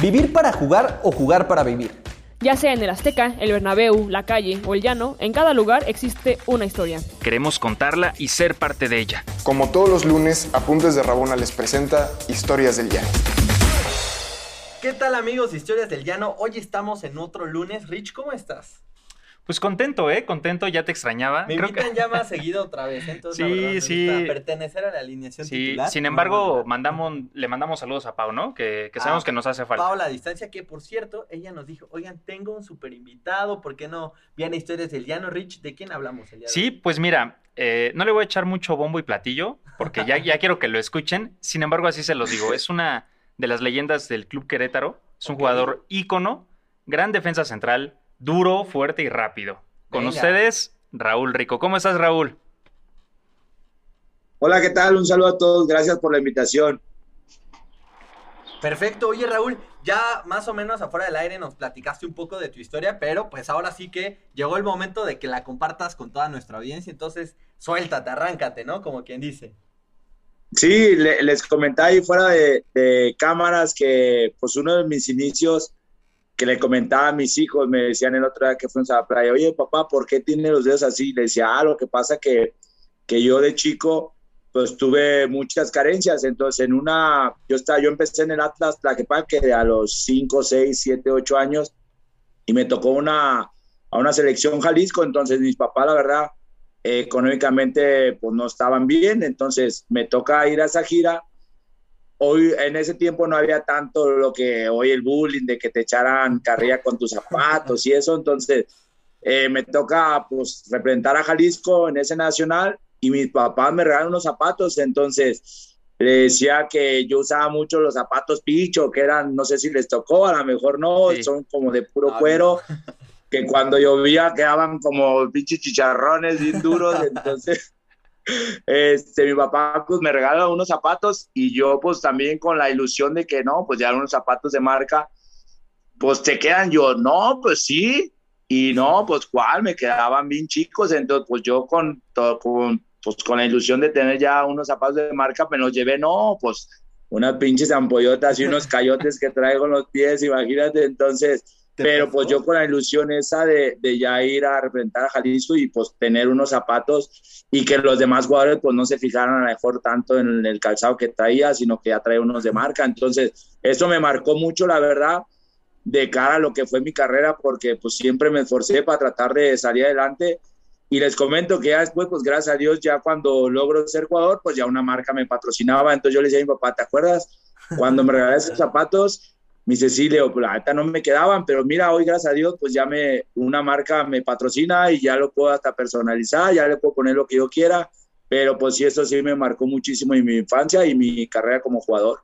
¿Vivir para jugar o jugar para vivir? Ya sea en el Azteca, el Bernabéu, la calle o el llano, en cada lugar existe una historia. Queremos contarla y ser parte de ella. Como todos los lunes, Apuntes de Rabona les presenta Historias del Llano. ¿Qué tal amigos de Historias del Llano? Hoy estamos en otro lunes. Rich, ¿cómo estás? Pues contento, ¿eh? Contento, ya te extrañaba. Me invitan ya más seguido otra vez, ¿eh? Entonces, sí, la verdad, sí. pertenecer a la alineación Sí, titular. sin embargo, no, mandamos, le mandamos saludos a Pau, ¿no? Que, que sabemos Ah, que nos hace falta. Paola a distancia, que por cierto, ella nos dijo, oigan, tengo un super invitado, ¿por qué no? Viene Historias del Llano, Rich, ¿de quién hablamos el día de Sí, hoy? pues mira, eh, no le voy a echar mucho bombo y platillo, porque ya, ya quiero que lo escuchen. Sin embargo, así se los digo. Es una de las leyendas del Club Querétaro. Es un jugador ícono, gran defensa central, duro, fuerte y rápido. Con Venga. ustedes, Raúl Rico. ¿Cómo estás, Raúl? Hola, ¿qué tal? Un saludo a todos. Gracias por la invitación. Perfecto, oye Raúl, ya más o menos afuera del aire nos platicaste un poco de tu historia, pero pues ahora sí que llegó el momento de que la compartas con toda nuestra audiencia, entonces suéltate, arráncate, ¿no? Como quien dice. Sí, le- les comentaba ahí fuera de, de cámaras que pues uno de mis inicios que le comentaba a mis hijos, me decían el otro día que fuimos a la playa, oye papá, ¿por qué tiene los dedos así? Le decía, ah, lo que pasa que, que yo de chico pues tuve muchas carencias, entonces en una, yo estaba, yo empecé en el Atlas Tlaquepaque a los 5, 6, 7, 8 años y me tocó una, a una selección Jalisco, entonces mis papás la verdad eh, económicamente pues no estaban bien, entonces me toca ir a esa gira. Hoy en ese tiempo no había tanto lo que hoy el bullying de que te echaran carrilla con tus zapatos y eso, entonces eh, me toca pues representar a Jalisco en ese nacional y mis papás me regalan unos zapatos, entonces le decía que yo usaba mucho los zapatos picho, que eran, no sé si les tocó, a lo mejor no, Sí. son como de puro Ah, cuero, que cuando llovía quedaban como pinches chicharrones bien duros, entonces este, mi papá pues me regala unos zapatos y yo pues también con la ilusión de que no, pues ya unos zapatos de marca, pues te quedan. Yo, no, pues sí, y no, pues cuál, me quedaban bien chicos, entonces pues yo con, todo, con, pues, con la ilusión de tener ya unos zapatos de marca, me los llevé, no, pues unas pinches ampollotas y unos cayotes que traigo en los pies, imagínate, entonces ¿Te pero pues yo con la ilusión esa de, de ya ir a representar a Jalisco y pues tener unos zapatos y que los demás jugadores pues no se fijaran a lo mejor tanto en el calzado que traía, sino que ya traía unos de marca. Entonces, eso me marcó mucho, la verdad, de cara a lo que fue mi carrera, porque pues siempre me esforcé para tratar de salir adelante. Y les comento que ya después, pues gracias a Dios, ya cuando logro ser jugador, pues ya una marca me patrocinaba. Entonces yo le decía a mi papá, ¿te acuerdas? Cuando me regalaste esos zapatos, me dice, sí, Leo, pues la neta no me quedaban, pero mira, hoy gracias a Dios, pues ya me, una marca me patrocina y ya lo puedo hasta personalizar, ya le puedo poner lo que yo quiera, pero pues sí, eso sí me marcó muchísimo en mi infancia y mi carrera como jugador.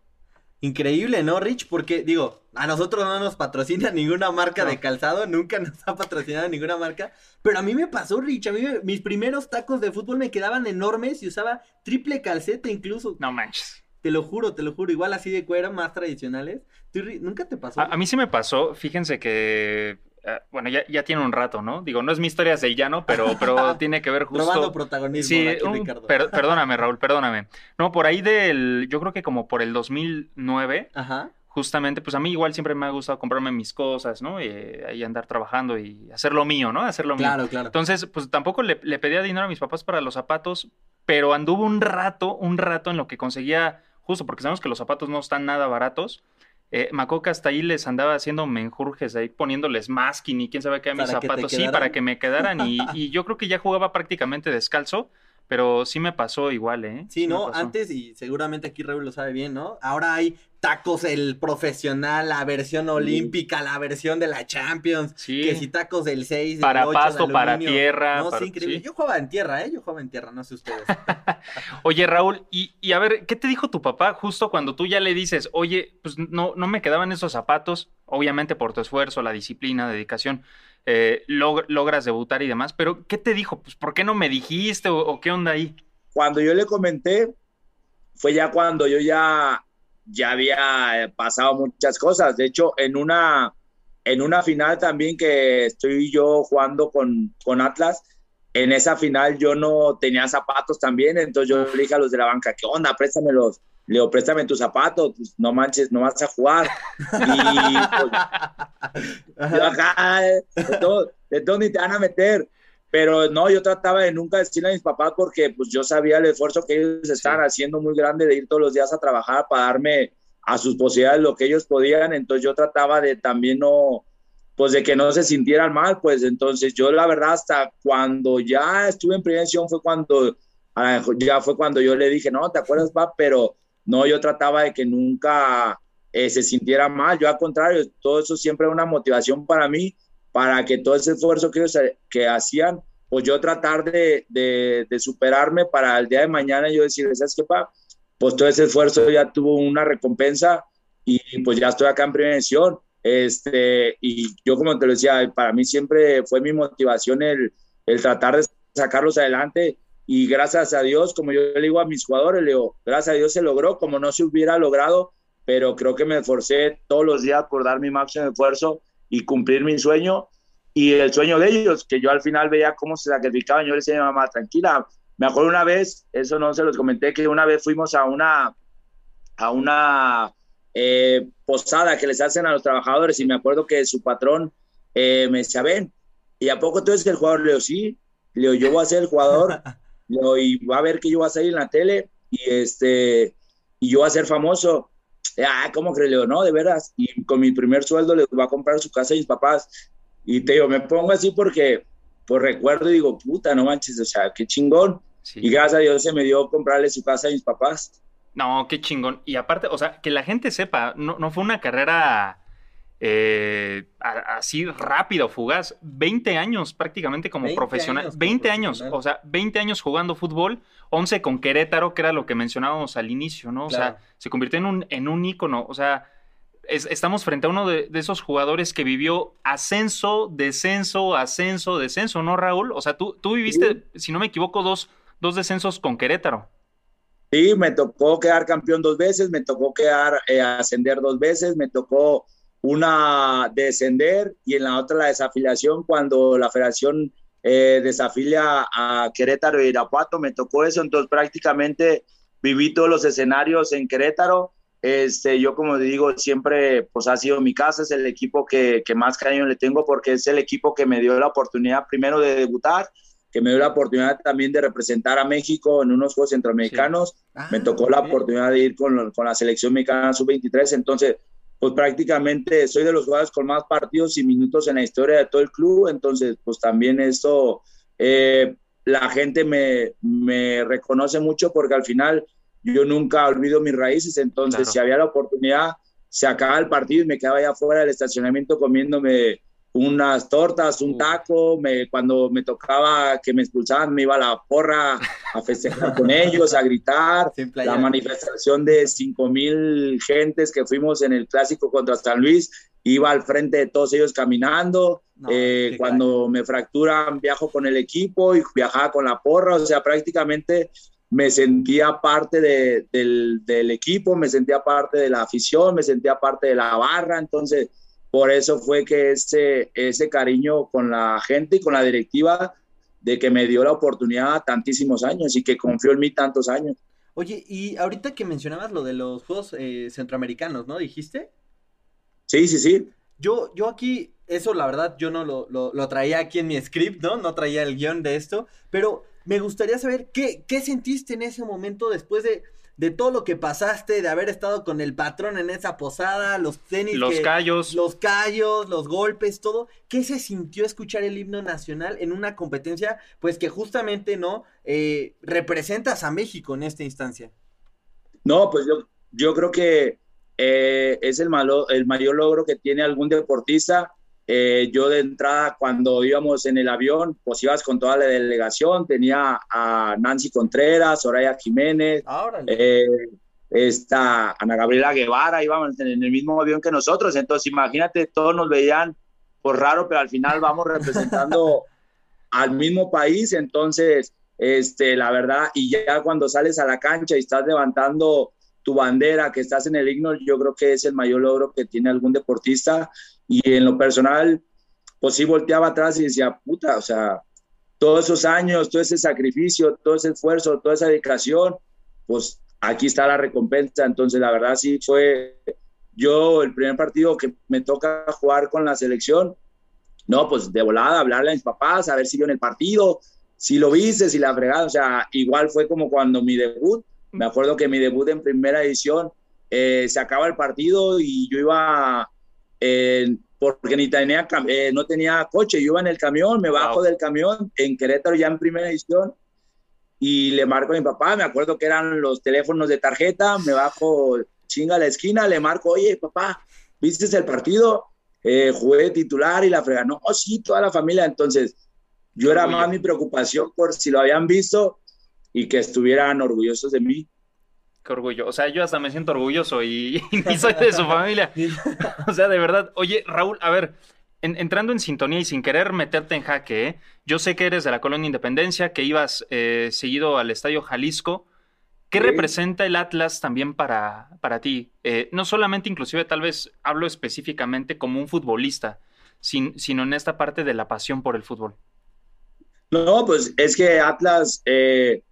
Increíble, ¿no, Rich? Porque, digo, a nosotros no nos patrocina ninguna marca No. de calzado, nunca nos ha patrocinado ninguna marca, pero a mí me pasó, Rich, a mí me- mis primeros tacos de fútbol me quedaban enormes y usaba triple calceta incluso, No manches. te lo juro, te lo juro, igual así de cuero, más tradicionales. ¿Tú, Ri- ¿Nunca te pasó? A, a mí sí me pasó, fíjense que, eh, bueno, ya, ya tiene un rato, ¿no? Digo, no es mi historia del llano, pero, pero tiene que ver justo... Robando protagonismo Sí, aquí, un- Ricardo. per- perdóname, Raúl, perdóname. No, por ahí del, yo creo que como por el 2009, Ajá. justamente, pues a mí igual siempre me ha gustado comprarme mis cosas, ¿no? Y eh, ahí andar trabajando y hacer lo mío, ¿no? Hacer lo mío. Claro, claro. Entonces, pues tampoco le, le pedía dinero a mis papás para los zapatos, pero anduvo un rato, un rato en lo que conseguía, justo porque sabemos que los zapatos no están nada baratos. Eh, Macoca hasta ahí les andaba haciendo menjurjes ahí poniéndoles masking y quién sabe qué a mis zapatos, sí, para que me quedaran y, y yo creo que ya jugaba prácticamente descalzo, pero sí me pasó igual, ¿eh? Sí, ¿no? Antes, y seguramente aquí Raúl lo sabe bien, ¿no? Ahora hay tacos el profesional, la versión olímpica, la versión de la Champions, Sí. que si tacos del 6, Para del 8, de pasto, para tierra, No, para- sí, increíble. sí. Yo jugaba en tierra, ¿eh? Yo jugaba en tierra, no sé ustedes. Oye, Raúl, y, y a ver, ¿qué te dijo tu papá justo cuando tú ya le dices, oye, pues no, no me quedaban esos zapatos, obviamente por tu esfuerzo, la disciplina, dedicación, eh, log- logras debutar y demás, pero ¿qué te dijo? Pues, ¿por qué no me dijiste o, qué onda ahí? Cuando yo le comenté, fue ya cuando yo ya, ya había pasado muchas cosas. De hecho, en una, en una final también que estoy yo jugando con, con Atlas, en esa final yo no tenía zapatos también, entonces yo le dije a los de la banca, ¿qué onda? Préstamelos. Le digo, préstame tus zapatos, pues, no manches, no vas a jugar. Y pues, yo, de todo, de todo ni te van a meter. Pero no, yo trataba de nunca decirle a mis papás porque pues yo sabía el esfuerzo que ellos estaban haciendo muy grande de ir todos los días a trabajar para darme a sus posibilidades lo que ellos podían. Entonces yo trataba de también no, pues de que no se sintieran mal, pues entonces yo la verdad hasta cuando ya estuve en prevención fue cuando, ah, ya fue cuando yo le dije, no, ¿te acuerdas, papá? Pero no, yo trataba de que nunca eh, se sintiera mal, yo al contrario, todo eso siempre era una motivación para mí para que todo ese esfuerzo que ellos que hacían, pues yo tratar de, de, de superarme para el día de mañana yo decir, ¿sabes qué, pa? Pues todo ese esfuerzo ya tuvo una recompensa y pues ya estoy acá en prevención. Este, y yo como te lo decía, para mí siempre fue mi motivación el, el tratar de sacarlos adelante y gracias a Dios, como yo le digo a mis jugadores, le digo, gracias a Dios se logró, como no se hubiera logrado, pero creo que me esforcé todos los días por dar mi máximo esfuerzo y cumplir mi sueño y el sueño de ellos, que yo al final veía cómo se sacrificaban. Yo le decía a mi mamá, tranquila. Me acuerdo una vez, eso no se los comenté, que una vez fuimos a una, a una eh, posada que les hacen a los trabajadores y me acuerdo que su patrón eh, me decía, ven, ¿y a poco tú eres el jugador? Le digo, sí. Le digo, yo voy a ser el jugador y va a ver que yo voy a salir en la tele y, este, y yo voy a ser famoso ah, ¿cómo crees? No, de veras. Y con mi primer sueldo le voy a comprar su casa a mis papás. Y te digo, me pongo así porque, por recuerdo, y digo, puta, no manches, o sea, qué chingón. Sí. Y gracias a Dios se me dio comprarle su casa a mis papás. No, qué chingón. Y aparte, o sea, que la gente sepa, no, no fue una carrera eh, así rápida o fugaz. 20 años prácticamente como 20 profesional. años como 20 años, profesional. o sea, 20 años jugando fútbol, 11 con Querétaro, que era lo que mencionábamos al inicio, ¿no? O sea, se convirtió en un, en un ícono. O sea, es- estamos frente a uno de, de esos jugadores que vivió ascenso, descenso, ascenso, descenso, ¿no, Raúl? O sea, tú, tú viviste, si no me equivoco, dos, dos descensos con Querétaro. Sí, me tocó quedar campeón dos veces, me tocó quedar eh, ascender dos veces, me tocó una descender y en la otra la desafiliación cuando la federación eh, desafilia a Querétaro y Irapuato, me tocó eso, entonces prácticamente viví todos los escenarios en Querétaro. Este, yo como digo, siempre pues ha sido mi casa, es el equipo que, que más cariño le tengo porque es el equipo que me dio la oportunidad primero de debutar, que me dio la oportunidad también de representar a México en unos Juegos Centroamericanos. Me tocó la oportunidad de ir con, con la selección mexicana sub-23, entonces, pues prácticamente soy de los jugadores con más partidos y minutos en la historia de todo el club, entonces, pues también esto, eh, la gente me, me reconoce mucho porque al final yo nunca olvido mis raíces, entonces Claro. si había la oportunidad, se acaba el partido y me quedaba allá afuera del estacionamiento comiéndome unas tortas, un taco, me, cuando me tocaba que me expulsaban, me iba a la porra a festejar con ellos, a gritar, la manifestación de 5 mil gentes que fuimos en el clásico contra San Luis, iba al frente de todos ellos caminando, No, Eh, cuando me fracturan viajo con el equipo y viajaba con la porra, o sea, prácticamente me sentía parte de- del, del equipo, me sentía parte de la afición, me sentía parte de la barra, entonces por eso fue que ese, ese cariño con la gente y con la directiva de que me dio la oportunidad tantísimos años y que confió en mí tantos años. Oye, y ahorita que mencionabas lo de los Juegos eh, Centroamericanos, ¿no? ¿Dijiste? Sí, sí, sí. Yo, yo aquí, eso la verdad, yo no lo, lo, lo traía aquí en mi script, ¿no? No traía el guion de esto, pero me gustaría saber qué, qué sentiste en ese momento después de, de todo lo que pasaste, de haber estado con el patrón en esa posada, los tenis, Los que- callos. los callos, los golpes, todo. ¿Qué se sintió escuchar el himno nacional en una competencia, pues que justamente, ¿no? Eh, representas a México en esta instancia. No, pues yo, yo creo que eh, es el, malo, el mayor logro que tiene algún deportista. Eh, yo de entrada, cuando íbamos en el avión, pues ibas con toda la delegación, tenía a Nancy Contreras, Soraya Jiménez, Ahora. eh, esta Ana Gabriela Guevara, íbamos en el mismo avión que nosotros, entonces imagínate, todos nos veían por raro, pero al final vamos representando al mismo país, entonces, este, la verdad, y ya cuando sales a la cancha y estás levantando tu bandera, que estás en el himno, yo creo que es el mayor logro que tiene algún deportista, y en lo personal, pues sí volteaba atrás y decía, puta, o sea, todos esos años, todo ese sacrificio, todo ese esfuerzo, toda esa dedicación, pues aquí está la recompensa. Entonces, la verdad sí fue yo el primer partido que me toca jugar con la selección, no, pues de volada, hablarle a mis papás, a ver si vio en el partido, si lo viste, si la fregada, o sea, igual fue como cuando mi debut, me acuerdo que mi debut en primera edición, eh, se acaba el partido y yo iba, porque ni tenía, eh, no tenía coche, yo iba en el camión, me bajo del camión en Querétaro ya en primera edición y le marco a mi papá, me acuerdo que eran los teléfonos de tarjeta, me bajo chinga a la esquina, le marco, oye papá, ¿viste el partido? Eh, jugué titular y la frega, no, oh, sí, toda la familia, entonces yo era más mi preocupación por si lo habían visto y que estuvieran orgullosos de mí. Qué orgullo. O sea, yo hasta me siento orgulloso y, ni soy de su familia. o sea, de verdad. Oye, Raúl, a ver, entrando en sintonía y sin querer meterte en jaque, ¿eh? yo sé que eres de la Colonia Independencia, que ibas eh, seguido al Estadio Jalisco. ¿Qué representa el Atlas también para, para ti? Eh, no solamente, inclusive, tal vez hablo específicamente como un futbolista, sino en esta parte de la pasión por el fútbol. No, pues es que Atlas, eh,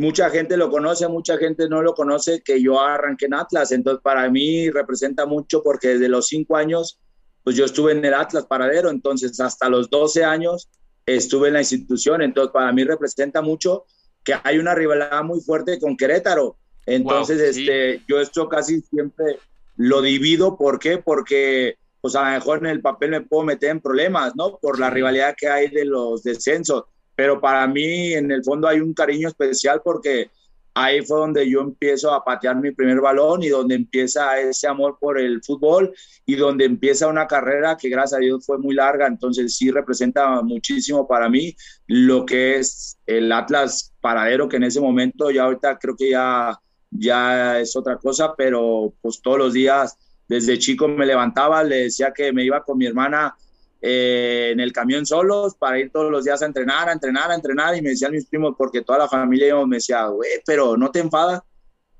mucha gente lo conoce, mucha gente no lo conoce, que yo arranqué en Atlas, entonces para mí representa mucho porque desde los cinco años, pues yo estuve en el Atlas Paradero, entonces hasta los 12 años estuve en la institución, entonces para mí representa mucho que hay una rivalidad muy fuerte con Querétaro, entonces este, yo esto casi siempre lo divido, ¿por qué? Porque pues a lo mejor en el papel me puedo meter en problemas, ¿no? Por la rivalidad que hay de los descensos. Pero para mí, en el fondo, hay un cariño especial porque ahí fue donde yo empiezo a patear mi primer balón y donde empieza ese amor por el fútbol y donde empieza una carrera que gracias a Dios fue muy larga, entonces sí representa muchísimo para mí lo que es el Atlas Paradero, que en ese momento ya ahorita creo que ya, ya es otra cosa, pero pues todos los días desde chico me levantaba, le decía que me iba con mi hermana eh, en el camión solos para ir todos los días a entrenar, a entrenar, a entrenar. Y me decían mis primos, porque toda la familia me decía, güey, pero no te enfadas.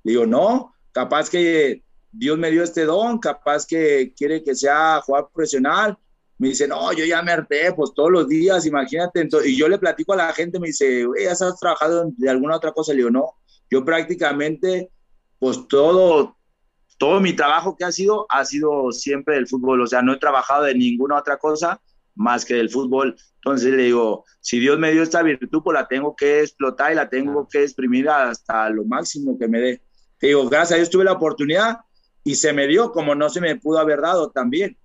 digo, no, capaz que Dios me dio este don, capaz que quiere que sea jugador profesional. Me dice, no, yo ya me harté, pues todos los días, imagínate. y yo le platico a la gente, me dice, güey, ¿has trabajado de alguna otra cosa? Le digo, no, yo prácticamente, pues todo, todo mi trabajo que ha sido, ha sido siempre del fútbol, o sea, no he trabajado de ninguna otra cosa más que del fútbol. Entonces le digo, si Dios me dio esta virtud, pues la tengo que explotar y la tengo que exprimir hasta lo máximo que me dé. Te digo, gracias a Dios tuve la oportunidad y se me dio como no se me pudo haber dado también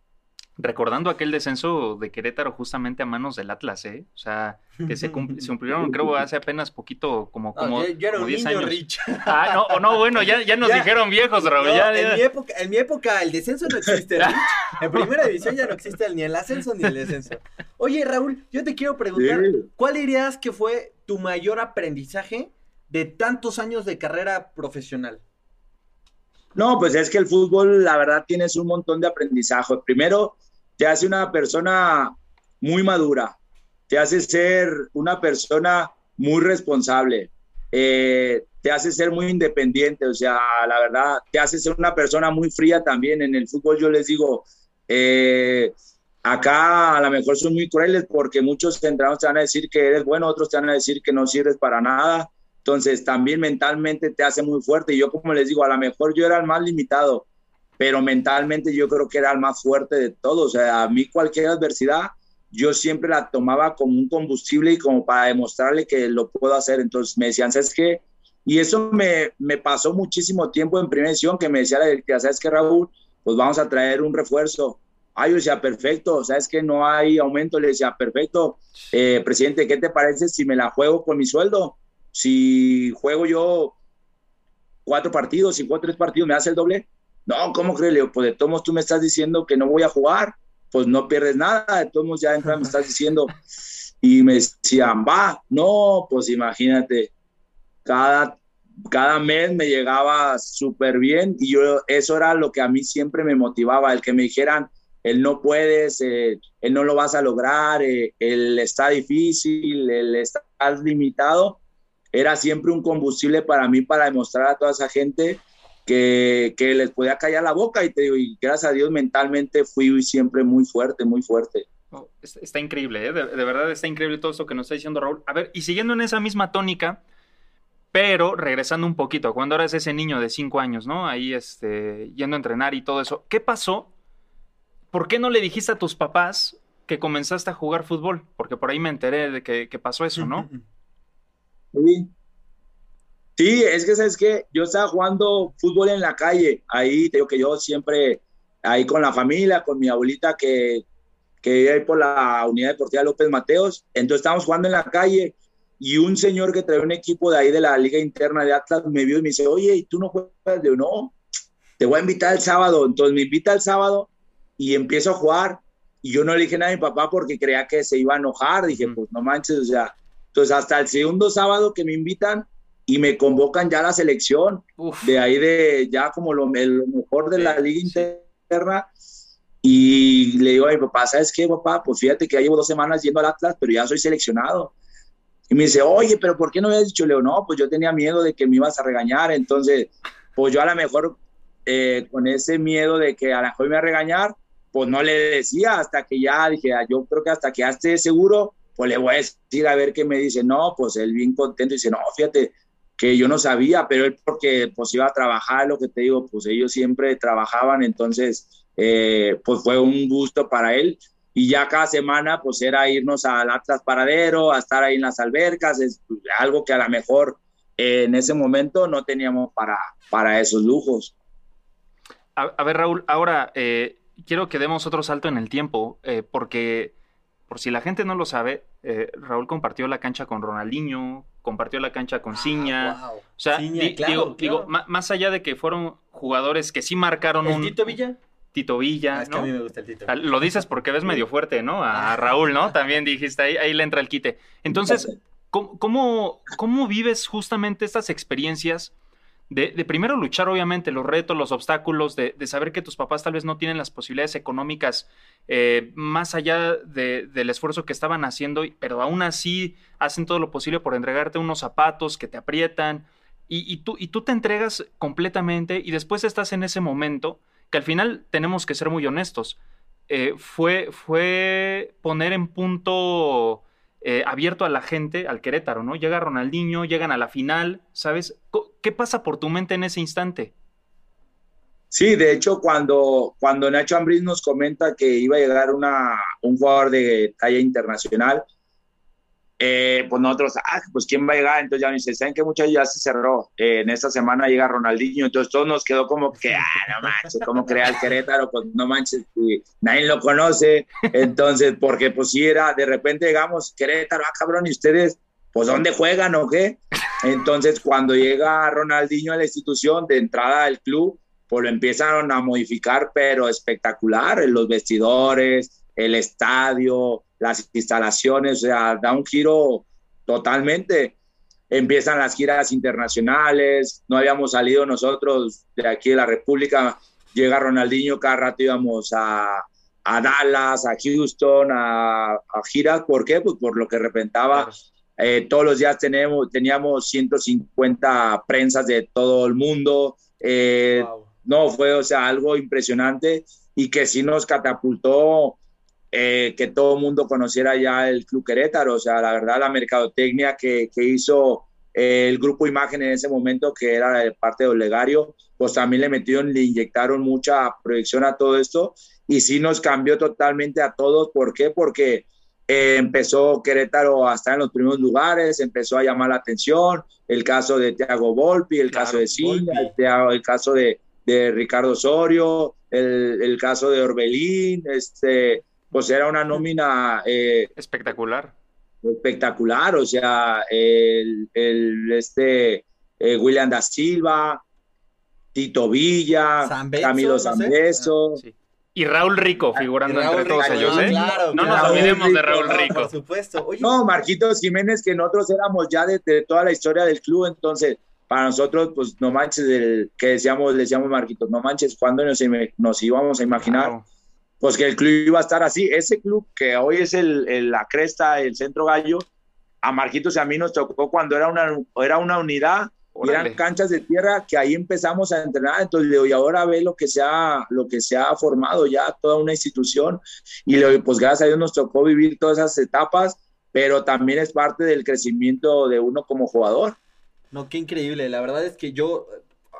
recordando aquel descenso de Querétaro justamente a manos del Atlas, ¿eh? O sea, que se, cumplieron, creo, hace apenas poquito, como, como, no, 10 años. Rich. Ah, no, no, bueno, ya, ya nos dijeron viejos, Raúl. En, mi época, en mi época el descenso no existe, Rich. En primera división ya no existe ni el ascenso ni el descenso. Oye, Raúl, yo te quiero preguntar, ¿cuál dirías que fue tu mayor aprendizaje de tantos años de carrera profesional? No, pues es que el fútbol, la verdad, tienes un montón de aprendizaje. Primero, te hace una persona muy madura, te hace ser una persona muy responsable, eh, te hace ser muy independiente, o sea, la verdad, te hace ser una persona muy fría también. En el fútbol yo les digo, eh, acá a lo mejor son muy crueles porque muchos entrenadores te van a decir que eres bueno, otros te van a decir que no sirves para nada. Entonces también mentalmente te hace muy fuerte. Y yo como les digo, a lo mejor yo era el más limitado, pero mentalmente yo creo que era el más fuerte de todos. O sea, a mí cualquier adversidad, yo siempre la tomaba como un combustible y como para demostrarle que lo puedo hacer. Entonces me decían, ¿sabes qué? Y eso me, me pasó muchísimo tiempo en primera edición, que me decía la directiva, ¿sabes qué, Raúl? Pues vamos a traer un refuerzo. Ay, yo decía, perfecto, ¿sabes que no hay aumento? Le decía, perfecto, eh, presidente, ¿qué te parece si me la juego con mi sueldo? Si juego yo cuatro partidos, si juego tres partidos, ¿me hace el doble? No, ¿cómo crees? Le pues de todos tú me estás diciendo que no voy a jugar, pues no pierdes nada, de todos ya entra, me estás diciendo. Y me decían, va, no, pues imagínate, cada, cada mes me llegaba súper bien y yo, eso era lo que a mí siempre me motivaba, el que me dijeran, él no puedes, eh, él no lo vas a lograr, eh, él está difícil, él está limitado, era siempre un combustible para mí para demostrar a toda esa gente que, les podía callar la boca y te digo, y gracias a Dios mentalmente fui siempre muy fuerte, muy fuerte. Oh, está, increíble, ¿eh? de, verdad está increíble todo esto que nos está diciendo Raúl. A ver, y siguiendo en esa misma tónica, Pero regresando un poquito, cuando eras ese niño de cinco años, ¿no? Ahí este, yendo a entrenar y todo eso, ¿qué pasó? ¿Por qué no le dijiste a tus papás que comenzaste a jugar fútbol? Porque por ahí me enteré de que, que pasó eso, ¿no? Sí. Sí, es que sabes que yo estaba jugando fútbol en la calle. Ahí te digo que yo siempre, ahí con la familia, con mi abuelita que, que vive ahí por la unidad deportiva López Mateos. Entonces estábamos jugando en la calle y un señor que trae un equipo de ahí de la liga interna de Atlas me vio y me dice, oye, ¿y tú no juegas? Yo, no, te voy a invitar el sábado. Entonces me invita el sábado y empiezo a jugar. Y yo no le dije nada a mi papá porque creía que se iba a enojar. Dije, pues no manches, o sea. Entonces hasta el segundo sábado que me invitan y me convocan ya a la selección, Uf. de ahí de ya como lo, lo mejor de la liga interna. Y le digo a mi papá, ¿sabes qué, papá? Pues fíjate que ya llevo dos semanas yendo al Atlas, pero ya soy seleccionado. Y me dice, oye, pero ¿por qué no me habías dicho? Leo, no, pues yo tenía miedo de que me ibas a regañar. Entonces, pues yo a lo mejor eh, con ese miedo de que a lo mejor me iba a regañar, pues no le decía hasta que ya dije, ah, yo creo que hasta que ya esté seguro, pues le voy a decir a ver qué me dice. No, pues él bien contento dice, no, fíjate que yo no sabía, pero él porque pues iba a trabajar, lo que te digo, pues ellos siempre trabajaban, entonces eh, pues fue un gusto para él. Y ya cada semana pues era irnos al Atlas Paradero, a estar ahí en las albercas, es algo que a lo mejor eh, en ese momento no teníamos para, para esos lujos. A, ver, Raúl, ahora eh, quiero que demos otro salto en el tiempo, porque por si la gente no lo sabe, Raúl compartió la cancha con Ronaldinho, compartió la cancha con Ciña. Ah, wow. O sea, Ciña, di- claro, digo, claro. digo, más allá de que fueron jugadores que sí marcaron ¿El un Tito Villa? Tito Villa, Ah, es que ¿no? a mí me gusta el Tito. Ah, Lo dices porque ves medio fuerte, ¿no? A. Raúl, ¿no? También dijiste, ahí, ahí le entra el quite. Entonces, ¿cómo, cómo, cómo vives justamente estas experiencias de, primero luchar, obviamente, los retos, los obstáculos, de, de saber que tus papás tal vez no tienen las posibilidades económicas eh, más allá de- del esfuerzo que estaban haciendo, pero aún así hacen todo lo posible por entregarte unos zapatos que te aprietan y, y tú, y tú te entregas completamente y después estás en ese momento que al final tenemos que ser muy honestos. eh, fue, fue poner en punto eh, abierto a la gente, al Querétaro, ¿no? Llega Ronaldinho, llegan a la final, ¿sabes? ¿Qué pasa por tu mente en ese instante? Sí, de hecho, cuando, cuando Nacho Ambriz nos comenta que iba a llegar una, un jugador de talla internacional, eh, pues nosotros, ah, pues quién va a llegar, entonces ya nos dice, ¿saben que muchachos ya se cerró? Eh, en esta semana llega Ronaldinho, entonces todos nos quedó como que, ah, no manches, ¿cómo crea el Querétaro? Pues no manches, nadie lo conoce, entonces, porque pues si era, de repente llegamos, Querétaro, ah, cabrón, y ustedes, pues ¿dónde juegan o qué? Entonces, cuando llega Ronaldinho a la institución, de entrada del club, pues lo empiezan a modificar, pero espectacular, los vestidores, el estadio, las instalaciones, o sea, da un giro totalmente. Empiezan las giras internacionales, no habíamos salido nosotros de aquí de la República, llega Ronaldinho, cada rato íbamos a, a Dallas, a Houston, a, a giras, ¿por qué? Pues por lo que representaba eh, todos los días tenemos, teníamos 150 prensas de todo el mundo. Eh, Wow. No, fue, o sea, algo impresionante y que sí nos catapultó eh, que todo el mundo conociera ya el Club Querétaro. O sea, la verdad, la mercadotecnia que, que hizo eh, el grupo Imagen en ese momento, que era de parte de Olegario, pues también le metieron, le inyectaron mucha proyección a todo esto y sí nos cambió totalmente a todos. ¿Por qué? Porque eh, empezó Querétaro a estar en los primeros lugares, empezó a llamar la atención, el caso de Thiago Volpi, el Claro, caso de el, Thiago- el caso de, de Ricardo Osorio, el, el caso de Orbelín, este, pues era una nómina eh, Espectacular. espectacular, o sea, el, el, este, eh, William da Silva, Tito Villa, Camilo no sé. Zambeso, Sí. Y Raúl Rico figurando Raúl entre todos Rico, ellos, ¿eh? claro, no nos olvidemos de Raúl Rico. Por supuesto. Oye, No, Marquitos Jiménez, que nosotros éramos ya de, de toda la historia del club, entonces para nosotros, pues no manches, el, que decíamos, le decíamos Marquitos, no manches, cuando nos, íbamos a imaginar, Claro. Pues que el club iba a estar así. Ese club que hoy es el, el- la cresta, el centro gallo, a Marquitos y a mí nos tocó cuando era una, era una unidad, y eran canchas de tierra que ahí empezamos a entrenar, entonces le digo, y ahora ve lo que se ha, lo que se ha formado ya toda una institución, y le digo, pues gracias a Dios nos tocó vivir todas esas etapas, pero también es parte del crecimiento de uno como jugador. No, qué increíble. La verdad es que yo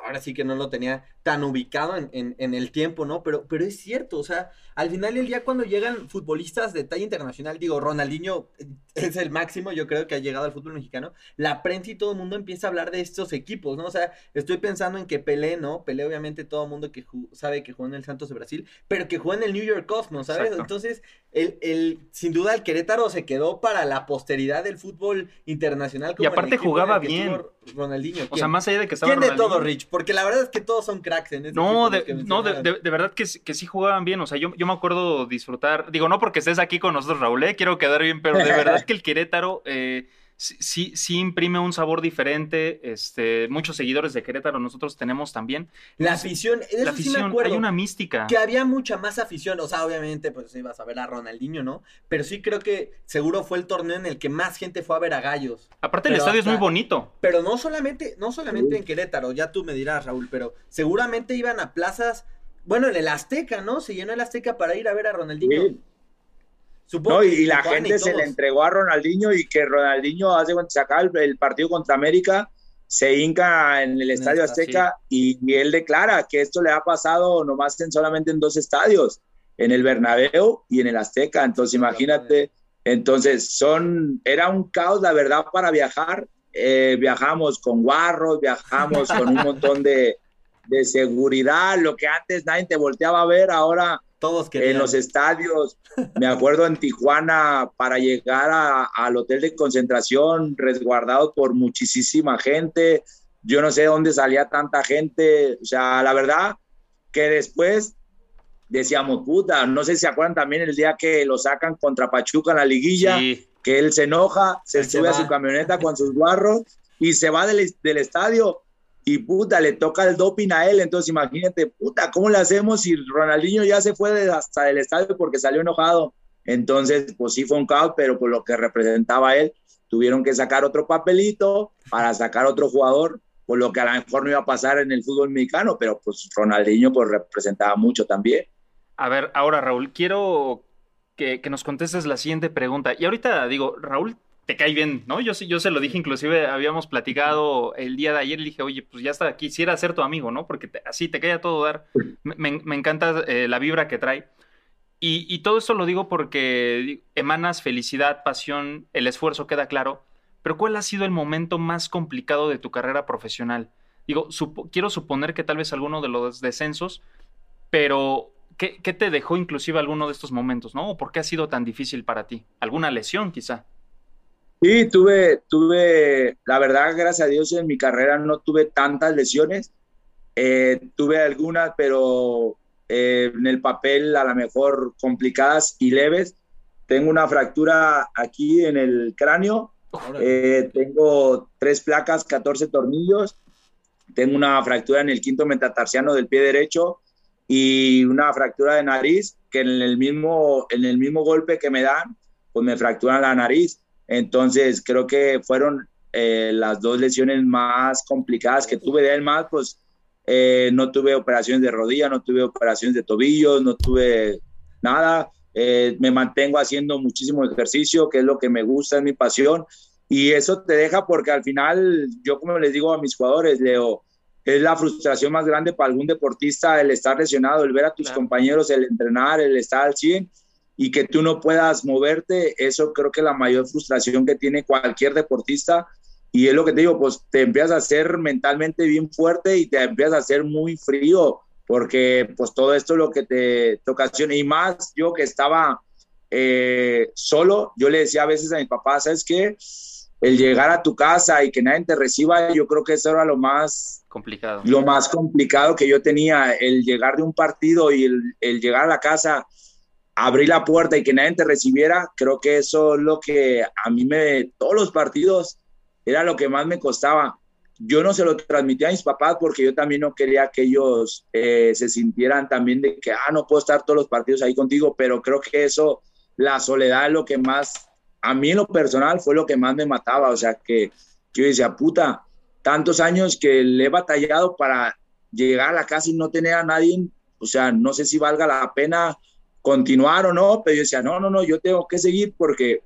ahora sí que no lo tenía tan ubicado en, en, en, el tiempo, ¿no? Pero, pero es cierto, o sea, al final del día cuando llegan futbolistas de talla internacional, digo, Ronaldinho es el máximo, yo creo que ha llegado al fútbol mexicano, la prensa y todo el mundo empieza a hablar de estos equipos, ¿no? O sea, estoy pensando en que Pelé, ¿no? Pelé obviamente todo el mundo que sabe que jugó en el Santos de Brasil, pero que jugó en el New York Cosmos, ¿sabes? Exacto. Entonces, el, el, sin duda el Querétaro se quedó para la posteridad del fútbol internacional. Como y aparte jugaba bien. Ronaldinho. O sea, más allá de que estaba ¿Quién de todo, Rich? Porque la verdad es que todos son cracks en No, de, no de, de, de, verdad que, que sí jugaban bien. O sea, yo, yo me acuerdo disfrutar. Digo, no porque estés aquí con nosotros, Raúl, ¿eh? quiero quedar bien, pero de verdad que el Querétaro eh, sí, sí imprime un sabor diferente. Este, muchos seguidores de Querétaro nosotros tenemos también. La afición, de la afición, sí me acuerdo, hay una mística. Que había mucha más afición, o sea, obviamente, pues ibas a ver a Ronaldinho, ¿no? Pero sí creo que seguro fue el torneo en el que más gente fue a ver a Gallos. Aparte, pero el estadio hasta, es muy bonito. Pero no solamente, no solamente en Querétaro, ya tú me dirás, Raúl, pero seguramente iban a plazas, bueno, en el Azteca, ¿no? Se llenó el Azteca para ir a ver a Ronaldinho. Sí. Supongo no, y, y la gente y se le entregó a Ronaldinho y que Ronaldinho hace sacar el, el, partido contra América, se hinca en el Estadio Azteca sí. y, y, él declara que esto le ha pasado nomás en solamente en dos estadios, en el Bernabéu y en el Azteca. Entonces imagínate, entonces son, era un caos la verdad para viajar. Eh, viajamos con guarros, viajamos con un montón de, de seguridad, lo que antes nadie te volteaba a ver, ahora todos en los estadios. Me acuerdo en Tijuana para llegar a, al hotel de concentración, resguardado por muchísima gente. Yo no sé dónde salía tanta gente. O sea, la verdad que después decíamos, puta, no sé si se acuerdan también el día que lo sacan contra Pachuca en la liguilla, sí. que él se enoja, se Ahí sube se a su camioneta con sus guarros y se va del, del estadio y puta, le toca el doping a él, entonces imagínate, puta, ¿cómo le hacemos si Ronaldinho ya se fue hasta el estadio porque salió enojado? Entonces, pues sí fue un caos, pero por lo que representaba él, tuvieron que sacar otro papelito para sacar otro jugador, por lo que a lo mejor no iba a pasar en el fútbol mexicano, pero pues Ronaldinho pues representaba mucho también. A ver, ahora Raúl, quiero que, que nos contestes la siguiente pregunta. Y ahorita digo, Raúl te cae bien, ¿no? Yo, yo se lo dije, inclusive habíamos platicado el día de ayer, le dije, oye, pues ya está, quisiera ser tu amigo, ¿no? Porque te, así te cae a todo dar. Me, me encanta eh, la vibra que trae. Y, y, todo esto lo digo porque emanas felicidad, pasión, el esfuerzo queda claro. Pero ¿cuál ha sido el momento más complicado de tu carrera profesional? Digo, supo, quiero suponer que tal vez alguno de los descensos, pero ¿qué, ¿qué te dejó inclusive alguno de estos momentos, ¿no? ¿O por qué ha sido tan difícil para ti? ¿Alguna lesión quizá? Sí, tuve, tuve, la verdad, gracias a Dios en mi carrera no tuve tantas lesiones. Eh, tuve algunas, pero eh, en el papel a lo mejor complicadas y leves. Tengo una fractura aquí en el cráneo. Eh, tengo tres placas, 14 tornillos. Tengo una fractura en el quinto metatarsiano del pie derecho y una fractura de nariz que en el mismo, en el mismo golpe que me dan, pues me fracturan la nariz entonces, creo que fueron eh, las dos lesiones más complicadas que tuve. De él más, pues eh, no tuve operaciones de rodilla, no tuve operaciones de tobillos, no tuve nada. Eh, me mantengo haciendo muchísimo ejercicio, que es lo que me gusta, es mi pasión. Y eso te deja porque al final, yo como les digo a mis jugadores, Leo, es la frustración más grande para algún deportista el estar lesionado, el ver a tus claro. compañeros, el entrenar, el estar al 100 y que tú no puedas moverte, eso creo que es la mayor frustración que tiene cualquier deportista. Y es lo que te digo, pues te empiezas a hacer mentalmente bien fuerte y te empiezas a hacer muy frío, porque pues todo esto es lo que te, te ocasiona. Y más yo que estaba eh, solo, yo le decía a veces a mi papá, ¿sabes qué? El llegar a tu casa y que nadie te reciba, yo creo que eso era lo más complicado. Lo más complicado que yo tenía, el llegar de un partido y el, el llegar a la casa abrir la puerta y que nadie te recibiera, creo que eso es lo que a mí me, todos los partidos, era lo que más me costaba. Yo no se lo transmitía a mis papás porque yo también no quería que ellos eh, se sintieran también de que, ah, no puedo estar todos los partidos ahí contigo, pero creo que eso, la soledad es lo que más, a mí en lo personal fue lo que más me mataba, o sea, que yo decía, puta, tantos años que le he batallado para llegar a la casa y no tener a nadie, o sea, no sé si valga la pena continuar o no, pero yo decía, no, no, no, yo tengo que seguir porque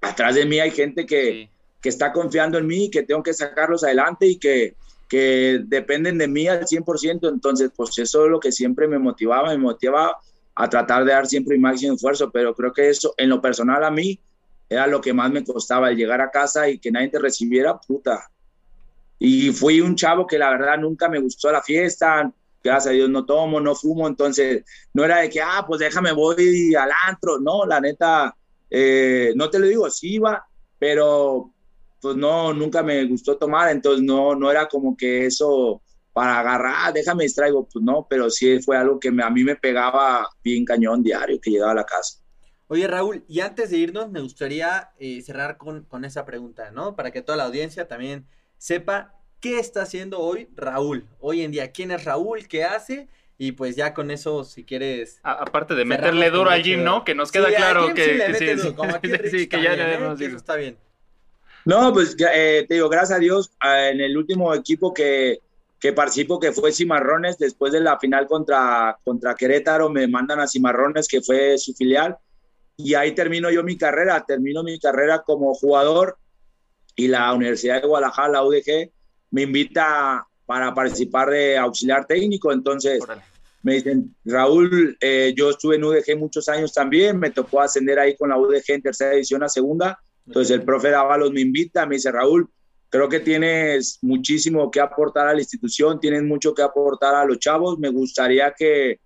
atrás de mí hay gente que, sí. que está confiando en mí, que tengo que sacarlos adelante y que, que dependen de mí al 100%. Entonces, pues eso es lo que siempre me motivaba, me motivaba a tratar de dar siempre mi máximo esfuerzo, pero creo que eso, en lo personal a mí, era lo que más me costaba, el llegar a casa y que nadie te recibiera, puta. Y fui un chavo que la verdad nunca me gustó la fiesta, gracias a Dios no tomo, no fumo, entonces no era de que, ah, pues déjame, voy al antro, no, la neta, eh, no te lo digo, sí iba, pero pues no, nunca me gustó tomar, entonces no, no era como que eso para agarrar, ah, déjame distraigo, pues no, pero sí fue algo que a mí me pegaba bien cañón diario que llegaba a la casa. Oye Raúl, y antes de irnos me gustaría eh, cerrar con, con esa pregunta, ¿no? Para que toda la audiencia también sepa qué está haciendo hoy Raúl. Hoy en día, ¿quién es Raúl? ¿Qué hace? Y pues ya con eso, si quieres. aparte de meterle duro al gym, ¿no? Que nos queda claro que, sí, que ya ¿eh? eso está bien. No, pues eh, te digo, gracias a Dios, en el último equipo que, que participo, que fue Cimarrones, después de la final contra, contra Querétaro, me mandan a Cimarrones, que fue su filial, y ahí termino yo mi carrera, termino mi carrera como jugador, y la Universidad de Guadalajara, la UDG, me invita para participar de auxiliar técnico. Entonces me dicen, Raúl, eh, yo estuve en UDG muchos años también, me tocó ascender ahí con la UDG en tercera edición a segunda. Entonces el profe Dávalos me invita, me dice, Raúl, creo que tienes muchísimo que aportar a la institución, tienes mucho que aportar a los chavos, me gustaría que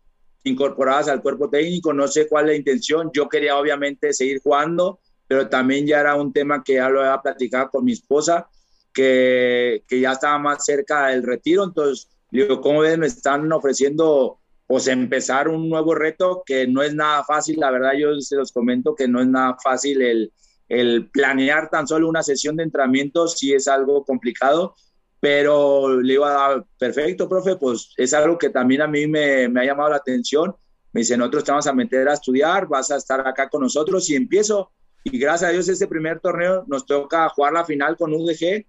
incorporadas al cuerpo técnico, no sé cuál es la intención, yo quería obviamente seguir jugando, pero también ya era un tema que ya lo había platicado con mi esposa, que, ya estaba más cerca del retiro. Entonces, digo, ¿cómo ven? Me están ofreciendo pues empezar un nuevo reto que no es nada fácil, la verdad yo se los comento que no es nada fácil el, planear tan solo una sesión de entrenamiento, sí es algo complicado, pero le iba a dar, perfecto, profe, pues es algo que también a mí me, me ha llamado la atención. Me dice, nosotros te vamos a meter a estudiar, vas a estar acá con nosotros y empiezo. Y gracias a Dios, este primer torneo nos toca jugar la final con UDG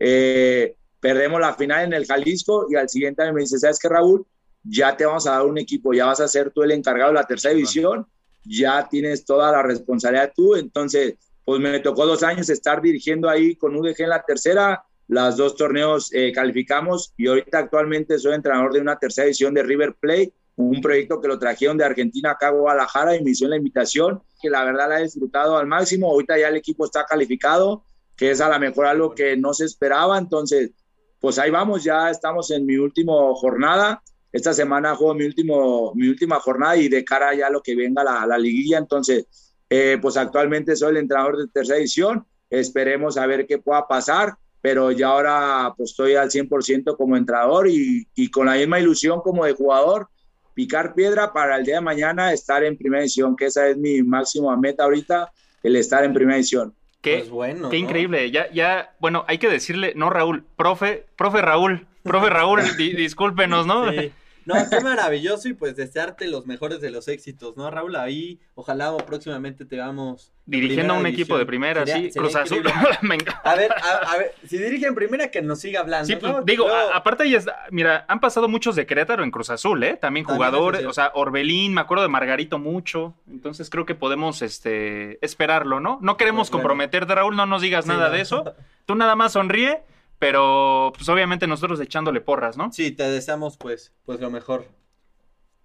eh, perdemos la final en el Jalisco y al siguiente año me dice, ¿sabes qué, Raúl? Ya te vamos a dar un equipo, ya vas a ser tú el encargado de la tercera división, ya tienes toda la responsabilidad tú, entonces, pues me tocó dos años estar dirigiendo ahí con UDG en la tercera, las dos torneos eh, calificamos y ahorita actualmente soy entrenador de una tercera división de River Plate, un proyecto que lo trajeron de Argentina acá a Guadalajara y me hicieron la invitación, que la verdad la he disfrutado al máximo, ahorita ya el equipo está calificado, que es a lo mejor algo que no se esperaba. Entonces, pues ahí vamos, ya estamos en mi última jornada. Esta semana juego mi, último, mi última jornada y de cara ya a lo que venga la, la liguilla. Entonces, eh, pues actualmente soy el entrenador de tercera edición. Esperemos a ver qué pueda pasar, pero ya ahora pues estoy al 100% como entrenador y, y con la misma ilusión como de jugador, picar piedra para el día de mañana estar en primera edición, que esa es mi máxima meta ahorita, el estar en primera edición. Qué, pues bueno, qué increíble. Ya, ya, bueno, hay que decirle, no Raúl, profe, profe Raúl, profe Raúl, discúlpenos, ¿no? Sí. No, qué maravilloso y pues desearte los mejores de los éxitos, ¿no, Raúl? Ahí, ojalá próximamente te vamos. Dirigiendo a un equipo de primera, sí, Cruz Azul. a ver, a, ver, si dirigen primera, que nos siga hablando. Sí, pues, digo, aparte, ya mira, han pasado muchos de Querétaro en Cruz Azul, ¿eh? También jugadores, o sea, Orbelín, me acuerdo de Margarito mucho. Entonces creo que podemos este, esperarlo, ¿no? No queremos pues, comprometerte, Raúl, no nos digas nada de eso. Tú nada más sonríe pero pues obviamente nosotros echándole porras, ¿no? Sí, te deseamos pues, pues lo mejor.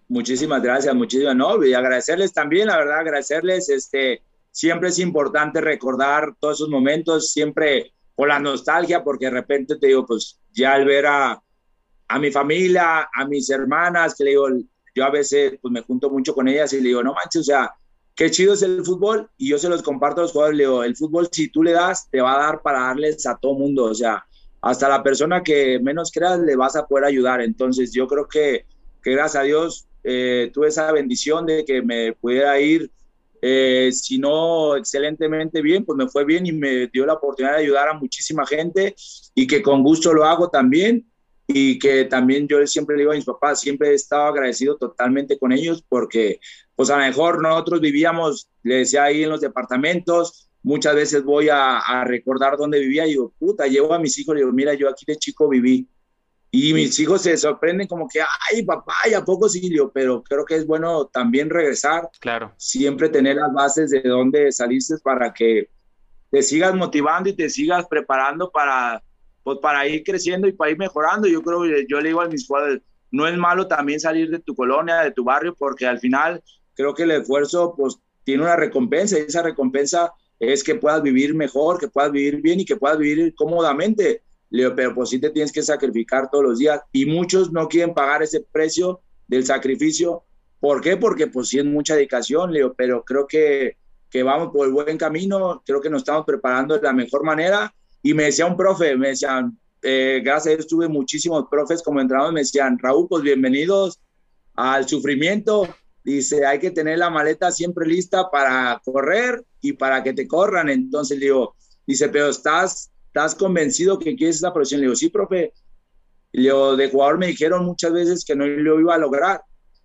Muchísimas gracias, muchísimas, no, y agradecerles también, la verdad, agradecerles, este, siempre es importante recordar todos esos momentos, siempre con la nostalgia, porque de repente te digo, pues ya al ver a, a mi familia, a mis hermanas, que le digo, yo a veces pues me junto mucho con ellas y le digo, no manches, o sea, qué chido es el fútbol y yo se los comparto a los jugadores, le digo, el fútbol si tú le das, te va a dar para darles a todo mundo, o sea, hasta la persona que menos creas le vas a poder ayudar. Entonces yo creo que, que gracias a Dios eh, tuve esa bendición de que me pudiera ir, eh, si no excelentemente bien, pues me fue bien y me dio la oportunidad de ayudar a muchísima gente y que con gusto lo hago también y que también yo siempre le digo a mis papás, siempre he estado agradecido totalmente con ellos porque pues a lo mejor nosotros vivíamos, le decía ahí en los departamentos, muchas veces voy a, recordar dónde vivía y digo, puta, llevo a mis hijos y digo, mira, yo aquí de chico viví. Y mis hijos se sorprenden como que, ay, papá, ¿y a poco sí? Pero creo que es bueno también regresar. Claro. Siempre tener las bases de dónde saliste para que te sigas motivando y te sigas preparando para, pues, para ir creciendo y para ir mejorando. Yo creo, yo le digo a mis jugadores, no es malo también salir de tu colonia, de tu barrio, porque al final creo que el esfuerzo pues tiene una recompensa y esa recompensa es que puedas vivir mejor, que puedas vivir bien y que puedas vivir cómodamente. Leo, pero pues sí te tienes que sacrificar todos los días y muchos no quieren pagar ese precio del sacrificio. ¿Por qué? Porque pues sí es mucha dedicación, Leo, pero creo que, que vamos por el buen camino, creo que nos estamos preparando de la mejor manera. Y me decía un profe, me decían, eh, gracias a Dios tuve muchísimos profes como entrenadores, me decían, Raúl, pues bienvenidos al sufrimiento. Dice, hay que tener la maleta siempre lista para correr y para que te corran. Entonces le digo, dice, pero estás, estás convencido que quieres esa profesión. Le digo, sí, profe. Le digo, de jugador me dijeron muchas veces que no lo iba a lograr.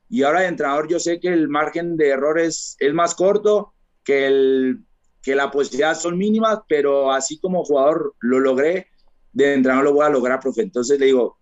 Y ahora de entrenador yo sé que el margen de errores es más corto, que, el, que la posibilidad son mínimas, pero así como jugador lo logré, de entrenador lo voy a lograr, profe. Entonces le digo,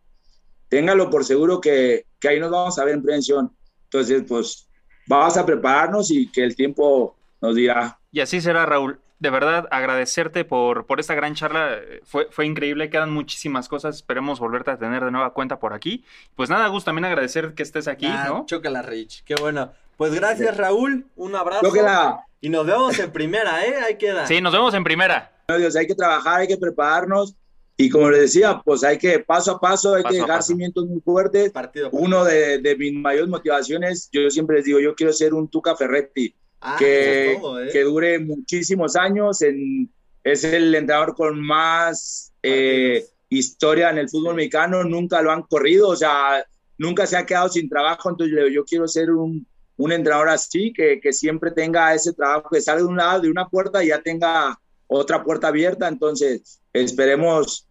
téngalo por seguro que, que ahí nos vamos a ver en prevención. Entonces, pues vamos a prepararnos y que el tiempo nos dirá. Y así será, Raúl. De verdad, agradecerte por, por esta gran charla. Fue, fue increíble, quedan muchísimas cosas. Esperemos volverte a tener de nueva cuenta por aquí. Pues nada, Gus, también agradecer que estés aquí, Ah, ¿no? Chócala, Rich. Qué bueno. Pues gracias, Raúl. Un abrazo. Chócala. Y nos vemos en primera, ¿eh? Ahí queda. Sí, nos vemos en primera. No, Dios, hay que trabajar, hay que prepararnos y como les decía, pues hay que paso a paso, hay Paso que dejar paso. cimientos muy fuertes. Partido. Uno de, de mis mayores motivaciones, yo siempre les digo, yo quiero ser un Tuca Ferretti, Ah, que, es todo, ¿eh? que dure muchísimos años, en, es el entrenador con más eh, historia en el fútbol mexicano, nunca lo han corrido, o sea, nunca se ha quedado sin trabajo, entonces yo quiero ser un, un entrenador así, que, que siempre tenga ese trabajo, que salga de un lado, de una puerta y ya tenga otra puerta abierta, entonces esperemos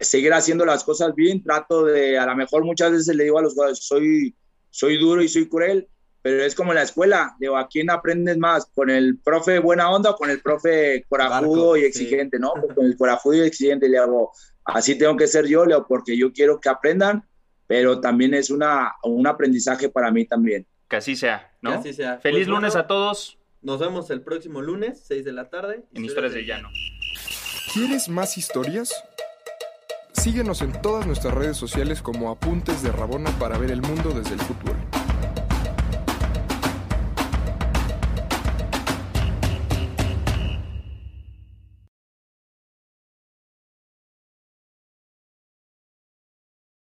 seguir haciendo las cosas bien, trato de, a lo mejor muchas veces le digo a los jugadores, soy, soy duro y soy cruel, pero es como en la escuela, digo, ¿a quién aprendes más? ¿Con el profe buena onda o con el profe corajudo Barco, y sí. exigente, no? Pues con el corajudo y exigente le hago, así tengo que ser yo, Leo, porque yo quiero que aprendan, pero también es una, un aprendizaje para mí también. Que así sea, Que ¿no? así sea. Feliz Pues, lunes bueno, a todos Nos vemos el próximo lunes, 6 de la tarde. en Historias de Llano. ¿Quieres más historias? Síguenos en todas nuestras redes sociales como Apuntes de Rabona para ver el mundo desde el fútbol.